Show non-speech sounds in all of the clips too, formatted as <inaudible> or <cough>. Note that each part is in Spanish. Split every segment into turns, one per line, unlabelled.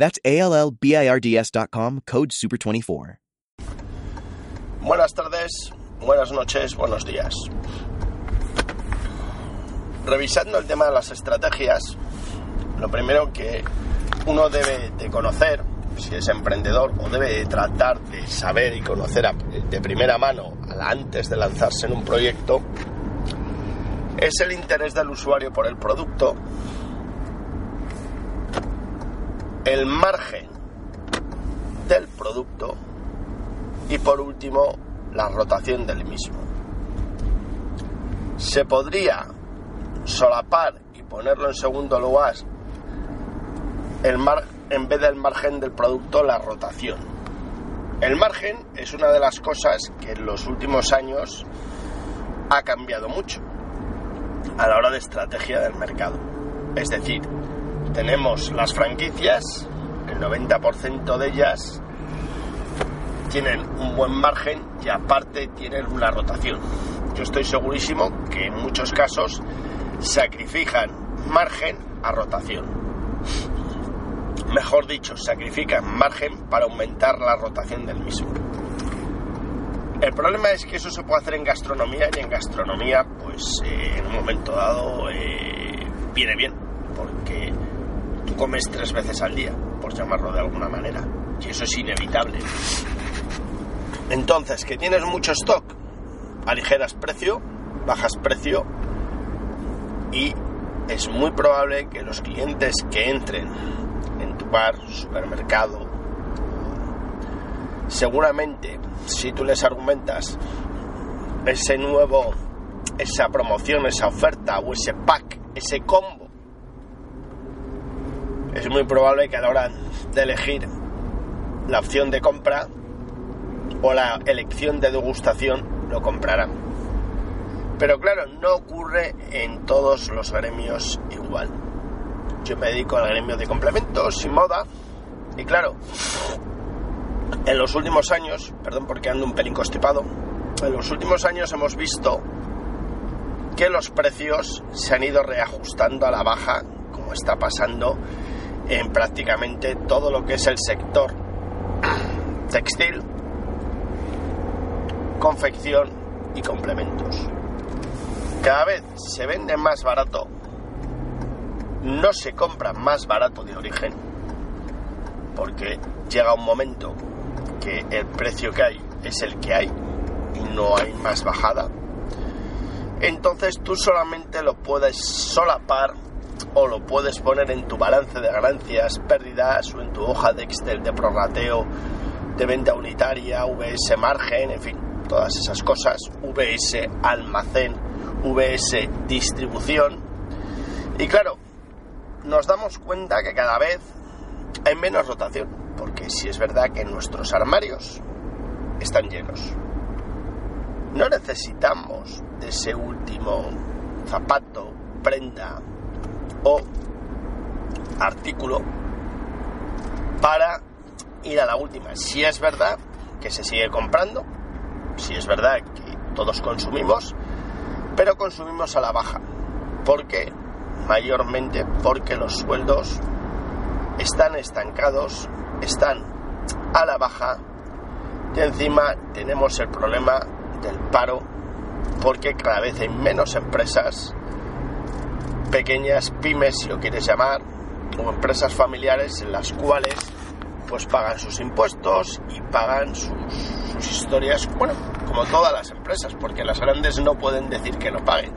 That's A-L-L-B-I-R-D-S.com, code SUPER24.
Buenas tardes, buenas noches, buenos días. Revisando el tema de las estrategias, lo primero que uno debe de conocer, si es emprendedor, o debe de tratar de saber y conocer de primera mano antes de lanzarse en un proyecto, es el interés del usuario por el producto, el margen del producto y por último la rotación del mismo. Se podría solapar y ponerlo en segundo lugar el mar, en vez del margen del producto la rotación. El margen es una de las cosas que en los últimos años ha cambiado mucho a la hora de estrategia del mercado. Es decir, tenemos las franquicias, el 90% de ellas tienen un buen margen y aparte tienen una rotación. Yo estoy segurísimo que en muchos casos sacrifican margen a rotación. Mejor dicho, sacrifican margen para aumentar la rotación del mismo. El problema es que eso se puede hacer en gastronomía y en gastronomía, pues eh, en un momento dado eh, viene bien, porque comes tres veces al día, por llamarlo de alguna manera, y eso es inevitable. Entonces, que tienes mucho stock, aligeras precio, bajas precio y es muy probable que los clientes que entren en tu bar, supermercado, seguramente si tú les argumentas ese nuevo, esa promoción, esa oferta o ese pack, ese combo, es muy probable que a la hora de elegir la opción de compra o la elección de degustación lo comprarán. Pero claro, no ocurre en todos los gremios igual. Yo me dedico al gremio de complementos y moda y claro, en los últimos años, perdón porque ando un pelín constipado, en los últimos años hemos visto que los precios se han ido reajustando a la baja, como está pasando en prácticamente todo lo que es el sector textil, confección y complementos. Cada vez se vende más barato, no se compra más barato de origen, porque llega un momento que el precio que hay es el que hay y no hay más bajada. Entonces tú solamente lo puedes solapar o lo puedes poner en tu balance de ganancias, pérdidas o en tu hoja de Excel de prorrateo de venta unitaria, VS margen, en fin, todas esas cosas, VS almacén, VS distribución. Y claro, nos damos cuenta que cada vez hay menos rotación, porque si es verdad que nuestros armarios están llenos. No necesitamos de ese último zapato, prenda o artículo para ir a la última. Si es verdad que se sigue comprando, si es verdad que todos consumimos, pero consumimos a la baja. ¿Por qué? Mayormente porque los sueldos están estancados, están a la baja y encima tenemos el problema del paro porque cada vez hay menos empresas pequeñas pymes si lo quieres llamar o empresas familiares en las cuales pues pagan sus impuestos y pagan sus, historias bueno como todas las empresas porque las grandes no pueden decir que no paguen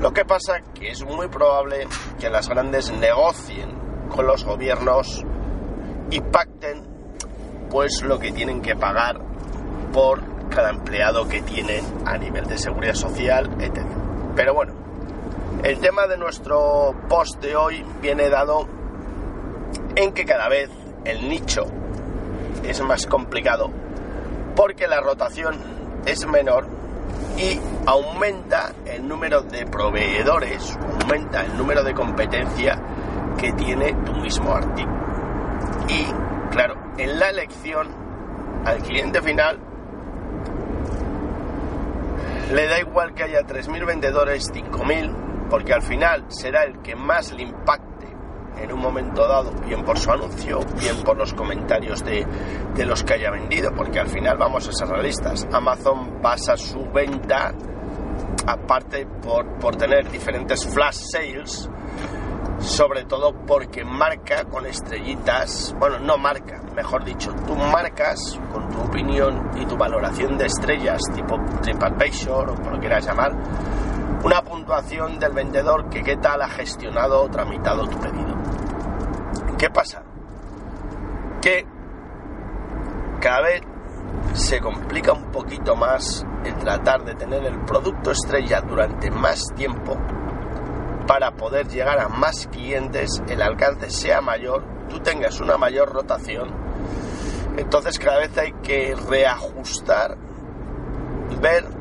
lo que pasa que es muy probable que las grandes negocien con los gobiernos y pacten pues lo que tienen que pagar por cada empleado que tienen a nivel de seguridad social, etc. Pero bueno, el tema de nuestro post de hoy viene dado en que cada vez el nicho es más complicado porque la rotación es menor y aumenta el número de proveedores, aumenta el número de competencia que tiene tu mismo artículo. Y claro, en la elección al cliente final le da igual que haya 3.000 vendedores, 5.000, porque al final será el que más le impacte en un momento dado, bien por su anuncio, bien por los comentarios de, de los que haya vendido, porque al final vamos a ser realistas. Amazon basa su venta, aparte por, por tener diferentes flash sales, sobre todo porque marca con estrellitas, bueno, no marca, mejor dicho, tú marcas con tu opinión y tu valoración de estrellas, tipo TripAdvisor o como lo quieras llamar, una puntuación del vendedor que qué tal ha gestionado o tramitado tu pedido. ¿Qué pasa? Que cada vez se complica un poquito más el tratar de tener el producto estrella durante más tiempo para poder llegar a más clientes, el alcance sea mayor, tú tengas una mayor rotación. Entonces cada vez hay que reajustar, ver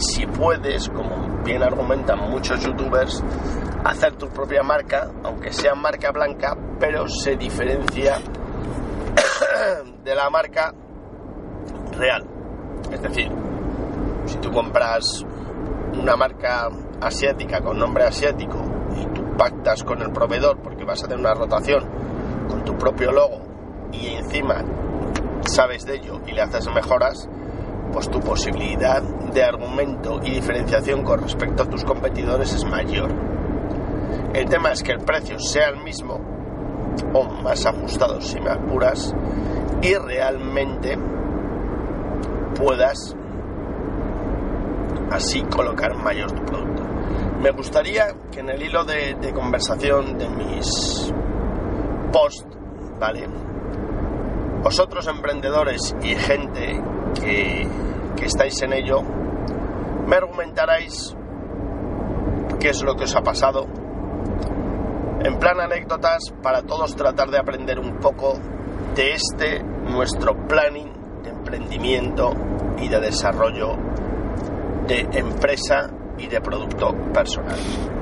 si puedes, como bien argumentan muchos youtubers, hacer tu propia marca, aunque sea marca blanca, pero se diferencia <coughs> de la marca real. Es decir, si tú compras una marca asiática con nombre asiático y tú pactas con el proveedor porque vas a tener una rotación con tu propio logo y encima sabes de ello y le haces mejoras, pues tu posibilidad de argumento y diferenciación con respecto a tus competidores es mayor. El tema es que el precio sea el mismo o más ajustado si me apuras y realmente puedas así colocar mayor tu producto. Me gustaría que en el hilo de, de conversación de mis posts, ¿vale? Vosotros emprendedores y gente que, que estáis en ello, me argumentaréis qué es lo que os ha pasado. En plan anécdotas, para todos tratar de aprender un poco de este nuestro planning de emprendimiento y de desarrollo de empresa y de producto personal.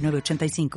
906985.